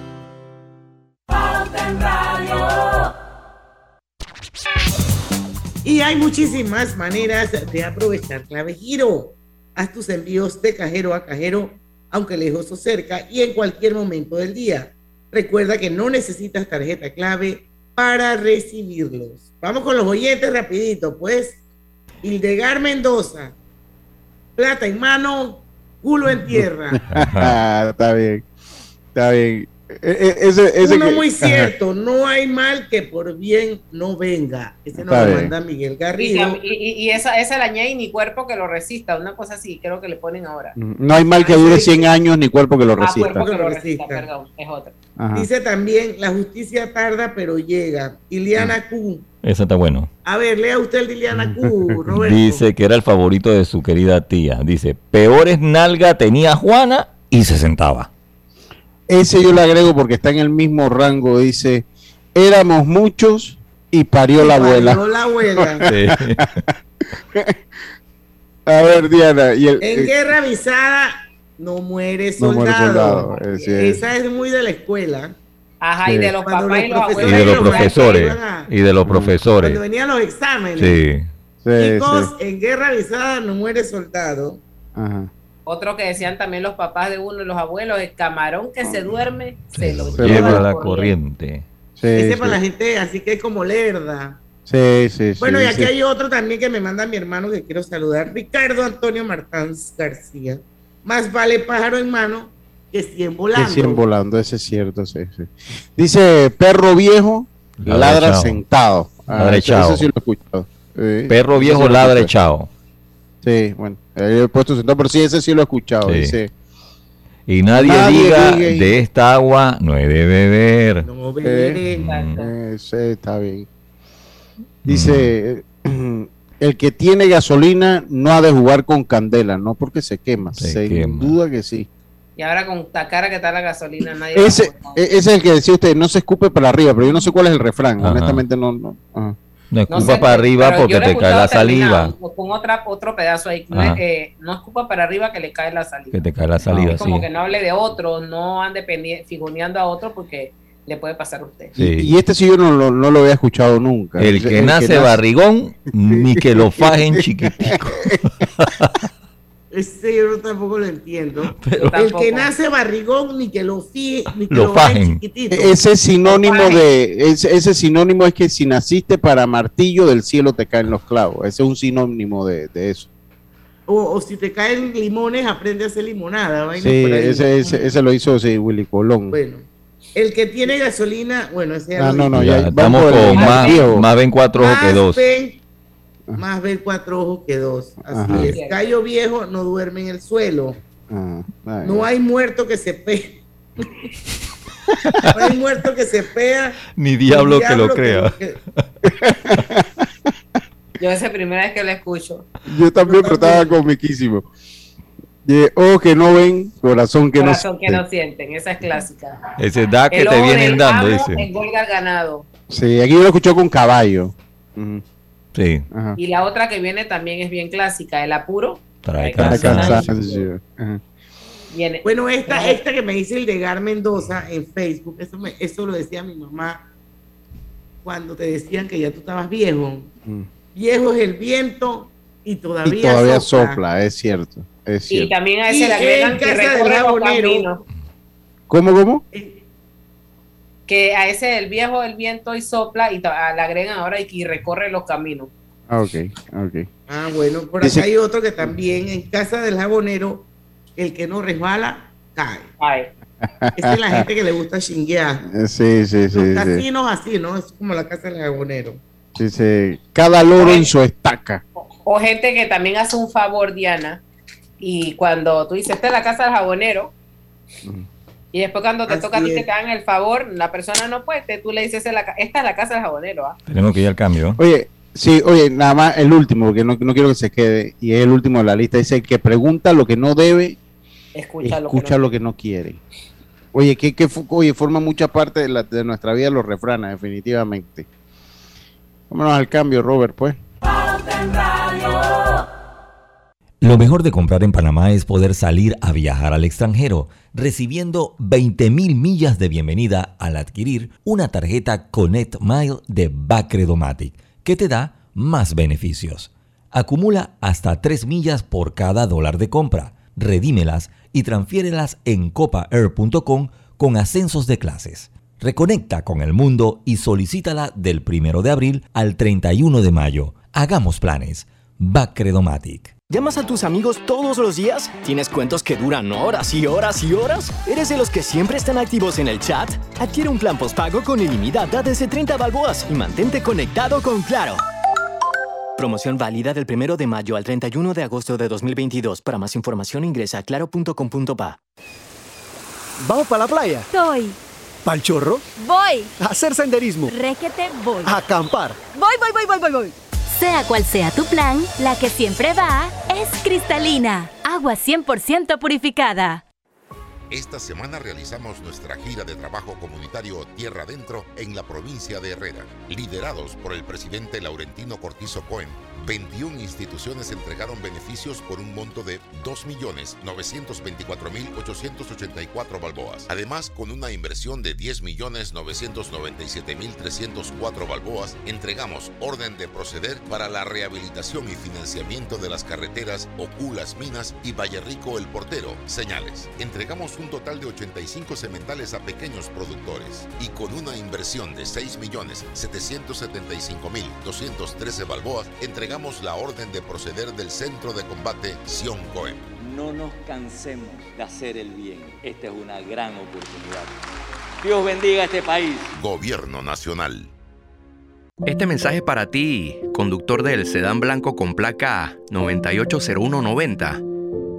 Y hay muchísimas maneras de aprovechar Clave Giro. Haz tus envíos de cajero a cajero, aunque lejos o cerca, y en cualquier momento del día. Recuerda que no necesitas tarjeta clave para recibirlos. Vamos con los oyentes rapidito, pues. Hildegar Mendoza, plata en mano, culo en tierra. está bien, está bien. E- e- ese- ese Uno que- muy Ajá. cierto, no hay mal que por bien no venga. Ese nos lo manda Miguel Y, Garrido. y- y- y esa, esa la añade ni cuerpo que lo resista, una cosa así, creo que le ponen ahora. No hay mal que dure 100 años ni cuerpo que lo Ah, resista. cuerpo que lo resista, perdón, es otra. Ajá. Dice también, la justicia tarda pero llega. Iliana Q. Ese está bueno. A ver, lea usted el de Iliana Q, Roberto. Dice que era el favorito de su querida tía. Dice, peores nalga tenía Juana y se sentaba. Ese yo le agrego porque está en el mismo rango. Dice, éramos muchos y parió la abuela. Parió la abuela. A ver, Diana. Y el, En eh, guerra avisada no muere No muere soldado. soldado, sí es. Esa es muy de la escuela. Ajá, y Sí. de los Cuando papás y los los Y abuelos. de los profesores. a- Y de los profesores. Cuando venían los exámenes. Sí. Chicos, en guerra avisada no muere soldado. Ajá. Otro que decían también los papás de uno y los abuelos, el camarón que se duerme, se lo Se lleva lleva la corriente. corriente. Sí, Ese sí. para la gente así que es como lerda. Sí, sí, sí, Bueno, y aquí sí. hay otro también que me manda mi hermano que quiero saludar, Ricardo Antonio Martínez García. Más vale pájaro en mano que 100 volando. Que 100 volando, ese es cierto, sí, sí. Dice, perro viejo, Ladra sentado. Ah, Ladra echado. ese sí lo he escuchado. Perro viejo ladra echado. Sí, bueno, ahí he puesto sentado, pero sí, ese sí lo he escuchado. Sí. Dice, Y nadie, Nadie diga diga- de esta agua no he de beber. No beberé. Mm. ese está bien. Dice, el que tiene gasolina no ha de jugar con candela, no porque se quema, Se sin quema. duda que sí. Y ahora con la cara que está la gasolina, nadie Ese, e- ese es el que decía usted, no se escupe para arriba, pero yo no sé cuál es el refrán, Ajá. honestamente no. no ajá. No No escupa sé, para arriba porque te cae la saliva. Con otra, otro pedazo ahí. No, es, eh, no escupa para arriba que le cae la saliva. Que te cae la saliva, Es como sí. que no hable de otro, no ande figoneando a otro porque le puede pasar a usted. Sí. Y este sí yo no, lo- no lo había escuchado nunca. El que nace barrigón, ni que lo fajen chiquitico. Ese yo no tampoco lo entiendo. Pero- el Tampoco. que nace barrigón, ni que lo fíe, ni que Lo lo, fajen chiquitito. Ese sinónimo de ese, ese sinónimo es que si naciste para martillo del cielo te caen los clavos. Ese es un sinónimo de, de eso. O, o si te caen limones, aprende a hacer limonada. vainas Sí, por ahí. ese, ese, ese lo hizo sí, Willy Colón. Bueno, el que tiene gasolina, bueno, ese ya Ah, no, no, ya, Estamos vamos por el con más, más ven cuatro ojos que Más dos. ven- más ver cuatro ojos que dos. Así Ajá. es. Gallo viejo no duerme en el suelo. Ah. No hay muerto que se pee. no hay muerto que se pea. Ni diablo que lo crea. que- Yo esa es la primera vez que lo escucho. Yo también, pero estaba comiquísimo. De ojos que no ven, corazón que Corazón no que no sienten, esa es clásica. Ese da que El te ojo vienen del dando, dice. ganado. Sí, aquí yo lo escucho con caballo. Ujú. Sí. Ajá. Y la otra que viene también es bien clásica, el apuro. Trae cansancio. Viene. Bueno, esta, esta que me dice el de Gar Mendoza en Facebook, eso, me- eso lo decía mi mamá cuando te decían que ya tú estabas viejo. Mm. Viejo es el viento y todavía, Y todavía sopla. es cierto. Es Y cierto. también a Y ese le agregan que recorre los caminos. ¿Cómo, cómo? Que a ese el viejo el viento y sopla y le agregan ahora y que recorre los caminos. Ah, ok, ok. Ah, bueno, por acá hay otro que también en casa del jabonero, el que no resbala, cae. Esa es la gente que le gusta chinguear. Eh, Sí, sí, sí. Los sí. casinos así, ¿no? Es como la casa del jabonero. Sí, sí. Cada loro en su estaca. O gente que también hace un favor, Diana, y cuando tú dices, esta es la casa del jabonero, y después cuando te Así toca a ti que te hagan el favor, la persona no puede, tú le dices, "Esta es la casa del jabonero. ¿ah?". Tenemos que ir al cambio. Oye, sí, oye, nada más el último, porque no, no quiero que se quede, y es el último de la lista. Dice el que pregunta lo que no debe, Escucha, lo que escucha no- lo que no quiere. Oye, que, que oye, forma mucha parte de, la- de nuestra vida los refranes, definitivamente. Vámonos al cambio, Robert, pues. Lo mejor de comprar en Panamá es poder salir a viajar al extranjero, recibiendo 20.000 millas de bienvenida al adquirir una tarjeta Connect Mile de Bacredomatic, que te da más beneficios. Acumula hasta 3 millas por cada dólar de compra, redímelas y transfiérelas en copaair.com con ascensos de clases. Reconecta con el mundo y solicítala del 1 de abril al 31 de mayo. Hagamos planes. Bacredomatic. ¿Llamas a tus amigos todos los días? ¿Tienes cuentos que duran horas y horas y horas? ¿Eres de los que siempre están activos en el chat? Adquiere un plan postpago con ilimitada desde 30 balboas y mantente conectado con Claro. Promoción válida del 1 de mayo al 31 de agosto de 2022. Para más información ingresa a claro.com.pa. ¿Vamos para la playa? Soy. ¿Pal chorro? Voy. ¿A hacer senderismo? Requete voy. ¿A acampar? Voy, voy, voy, voy, voy, voy. Sea cual sea tu plan, la que siempre va es cristalina. Agua 100% purificada. Esta semana realizamos nuestra gira de trabajo comunitario Tierra Adentro en la provincia de Herrera. Liderados por el presidente Laurentino Cortizo Cohen, 21 instituciones entregaron beneficios por un monto de 2.924.884 balboas. Además, con una inversión de 10.997.304 balboas, entregamos orden de proceder para la rehabilitación y financiamiento de las carreteras Oculas Minas y Valle Rico El Portero, señales. Entregamos un total de 85 cementales a pequeños productores y con una inversión de 6.775.213 balboas, entregamos la orden de proceder del Centro de Combate Sion Cohen. No nos cansemos de hacer el bien. Esta es una gran oportunidad. Dios bendiga a este país. Gobierno Nacional. Este mensaje es para ti, conductor del sedán blanco con placa 980190.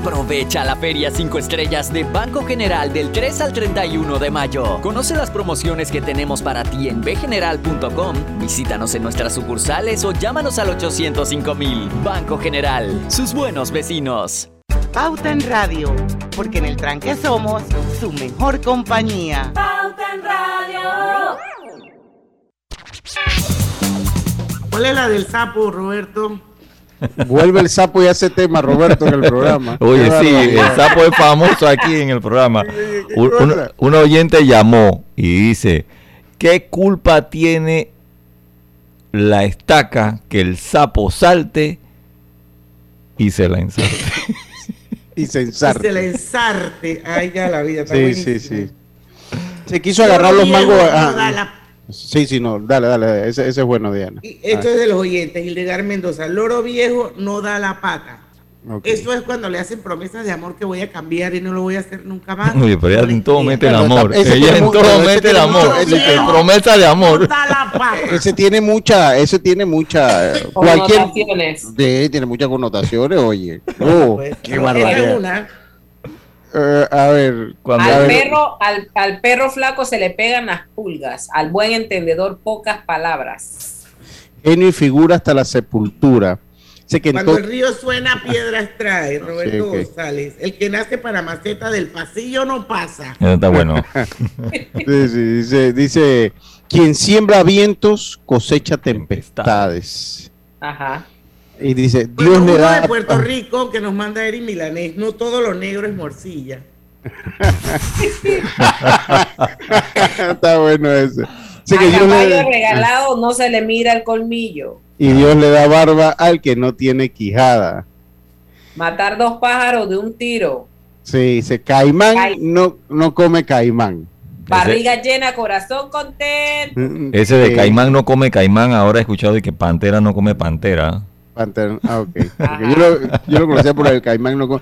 Aprovecha la Feria 5 Estrellas de Banco General del 3 al 31 de mayo. Conoce las promociones que tenemos para ti en bgeneral.com. Visítanos en nuestras sucursales o llámanos al 805 mil. Banco General, sus buenos vecinos. Pauta en Radio, porque en el tranque somos su mejor compañía. Pauta en Radio. ¿Cuál es la del sapo, Roberto? Vuelve el sapo y hace tema, Roberto, en el programa. Oye, Qué sí, el sapo es famoso aquí en el programa. Un, un- un oyente llamó y dice, ¿qué culpa tiene la estaca que el sapo salte y se la ensarte? y se Y se la ensarte. Ay, ya la vida está Sí, sí, sí. Se quiso agarrar los mangos. la- Sí, sí, no. Dale, dale. Ese, ese es bueno, Diana. Esto es de los oyentes. Hildegard Mendoza. Loro viejo no da la pata. Ah, ok. Eso es cuando le hacen promesas de amor que voy a cambiar y no lo voy a hacer nunca más. Oye, pero ella en todo mete el amor. ese Ella en todo mete el amor. promesa de amor. Ese tiene mucha, ese tiene mucha, eh, cualquier, Connotaciones. Sí, tiene muchas connotaciones, oye. Oh, qué barbaridad. Eh, a ver, a Al ver, perro, al, al perro flaco se le pegan las pulgas, al buen entendedor pocas palabras. genio y figura hasta la sepultura. Sé que Cuando el río suena, piedras trae. Roberto Sí. González. El que nace para maceta del pasillo no pasa. Está bueno. Sí, sí, dice, dice, quien siembra vientos cosecha tempestades. Ajá. Y dice, Bueno, Dios le uno da de Puerto Rico que nos manda Eri Milanés. No todo lo negro es morcilla. Está bueno ese. Dice que a Dios caballo le- regalado no se le mira el colmillo. y Dios le da barba al que no tiene quijada. Matar dos pájaros de un tiro. Sí, dice, caimán Cai- no, no come caimán. Barriga llena, corazón contento. Ese de Sí. caimán no come caimán, ahora he escuchado de que pantera no come pantera. Pantera. Ah, ok. Yo, lo, yo lo conocía por el caimán. No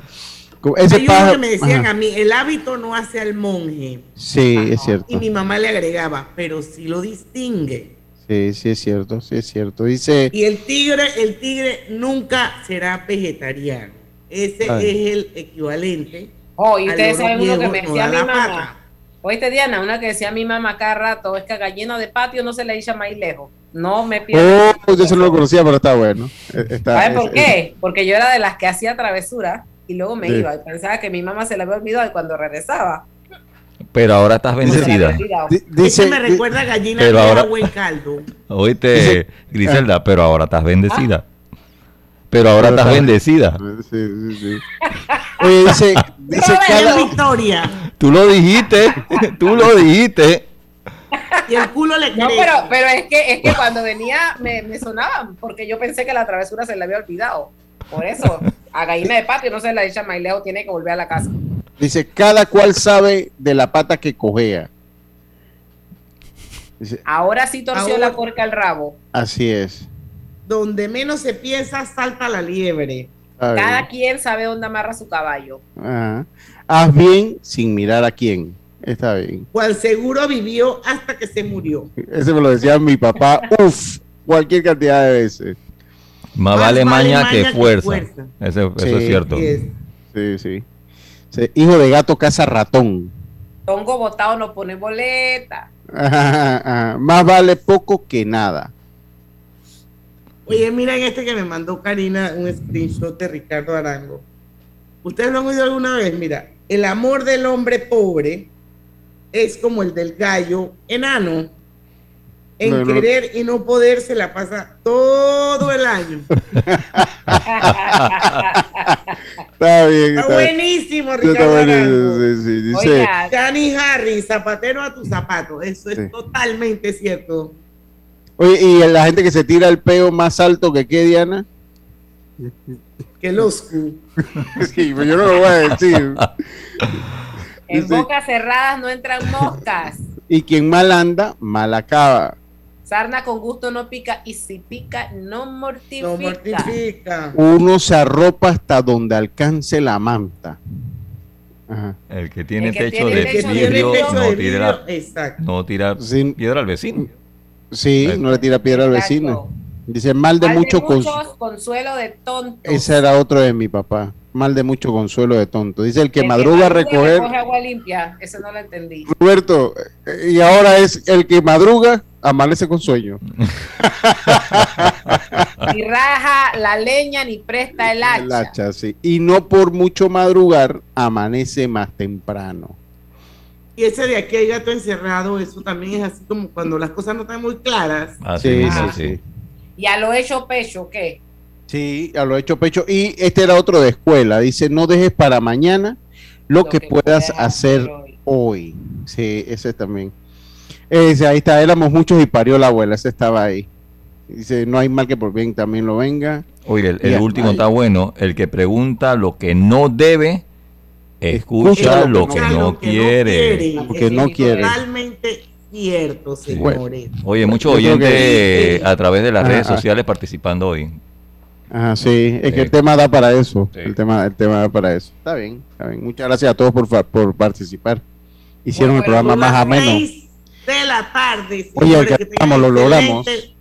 ese Hay uno que me decían Ajá. a mí, el hábito no hace al monje. Sí, es cierto. Y mi mamá le agregaba, pero sí lo distingue. Sí, sí es cierto, sí es cierto. Dice, Y el tigre, el tigre nunca será vegetariano. Ese Ay. es el equivalente. Oh, y al ustedes loro saben uno que viejo, me no decía da mi mamá. pata. Oíste, Diana, una que decía mi mamá cada rato, es que a gallina de patio no se le echa maíz lejos. No me pierdas. oh, yo eso no lo conocía, pero está bueno. Está, ¿Sabes por es- qué? Porque yo era de las que hacía travesura y luego me Sí. iba y pensaba que mi mamá se la había olvidado y cuando regresaba. Pero ahora estás bendecida. Dice, me recuerda a gallina Pero de ahora- agua en caldo. Oíste, Dice- Griselda, pero ahora estás bendecida. Ah. Pero ahora Pero estás está- bendecida. Sí, sí, sí. Oye, dice, dice cada, Victoria. Tú lo dijiste, tú lo dijiste. Y el culo le No, crece. pero, pero es que es que cuando venía me, me sonaban, porque yo pensé que la travesura se le había olvidado. Por eso, a gallina de patio no se la echa maíz lejos, tiene que volver a la casa. dice, cada cual sabe de la pata que cojea. Dice, Ahora sí torció Ahora- la puerca al rabo. así es. Donde menos se piensa, salta la liebre. Cada quien sabe dónde amarra su caballo. Ajá. Haz bien sin mirar a quién. Está bien. Cual seguro vivió hasta que se murió. Ese me lo decía mi papá, uff, cualquier cantidad de veces. Más Más vale maña maña que que fuerza. fuerza. Eso, es cierto. Es- Sí, sí. Sí, Hijo de gato caza ratón. Tongo botado no pone boleta. Ajá, ajá. Más vale poco que nada. Oye, miren este que me mandó Karina, un screenshot de Ricardo Arango. ¿Ustedes lo han oído alguna vez? Mira, el amor del hombre pobre es como el del gallo enano. En No, no. querer y no poder se la pasa todo el año. Está bien. Está está- buenísimo, Está Ricardo buenísimo, Arango. sí, sí, dice- Oiga, Danny Harry, zapatero a tu zapato. Eso es Sí. totalmente cierto. Oye, ¿y la gente que se tira el peo más alto que qué, Diana? Que los cu. Sí, pero yo no lo voy a decir. En bocas cerradas no entran moscas. y quien mal anda, mal acaba. Sarna con gusto no pica y si pica no mortifica. No mortifica. Uno se arropa hasta donde alcance la manta. Ajá. El que tiene El que techo tiene de techo de vidrio techo no tira, exacto. no tira piedra al vecino. Sí, no le tira piedra al vecino. Dice mal de Mal mucho muchos, consuelo de tontos. Ese era otro de mi papá. Mal de mucho consuelo de tonto. Dice el que El madruga a recoger. recoge agua limpia. Eso no lo entendí. Roberto, eh, y ahora es el que madruga, amanece con sueño. Ni raja la leña ni presta el hacha. El hacha, sí. Y no por mucho madrugar, amanece más temprano. Y ese de aquí hay gato encerrado, eso también es así como cuando las cosas no están muy claras. Así Sí, mismo, sí, sí. sí. Y a lo hecho pecho, ¿qué? Sí, a lo hecho pecho. Y este era otro de escuela. Dice, no dejes para mañana lo, que, puedas hacer hoy. Sí, ese también. Ese, ahí está, éramos muchos y parió la abuela, ese estaba ahí. Dice, no hay mal que por bien también lo venga. Oye, el, último está bueno. El que pregunta lo que no debe, escucha, Escucha lo que no, Lo que quiere. Porque Eso no quiere. Totalmente cierto, señores. Oye, muchos oyentes que- a través de las Ajá, redes sociales participando hoy. Ajá, sí, es que el tema da para eso. Sí. El, tema, el tema da para eso. Está bien, está bien. Muchas gracias a todos por, por participar. Hicieron el programa más ameno. de la tarde. Oye, señores, que vamos, lo logramos. excelente-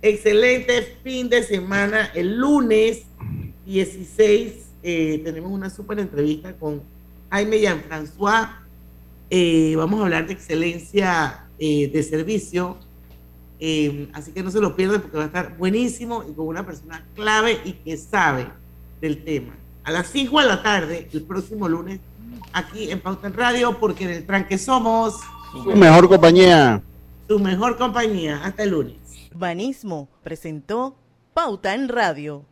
Excelente fin de semana. El lunes 16 eh, tenemos una súper entrevista con Jaime Jean-François. Eh, vamos a hablar de excelencia eh, de servicio. Eh, así que no se lo pierdan porque va a estar buenísimo y con una persona clave y que sabe del tema. A las 5 de la tarde, el próximo lunes, aquí en Pauta en Radio, porque en el tranque somos Su mejor compañía. tu mejor compañía. Hasta el lunes. Urbanismo presentó Pauta en Radio.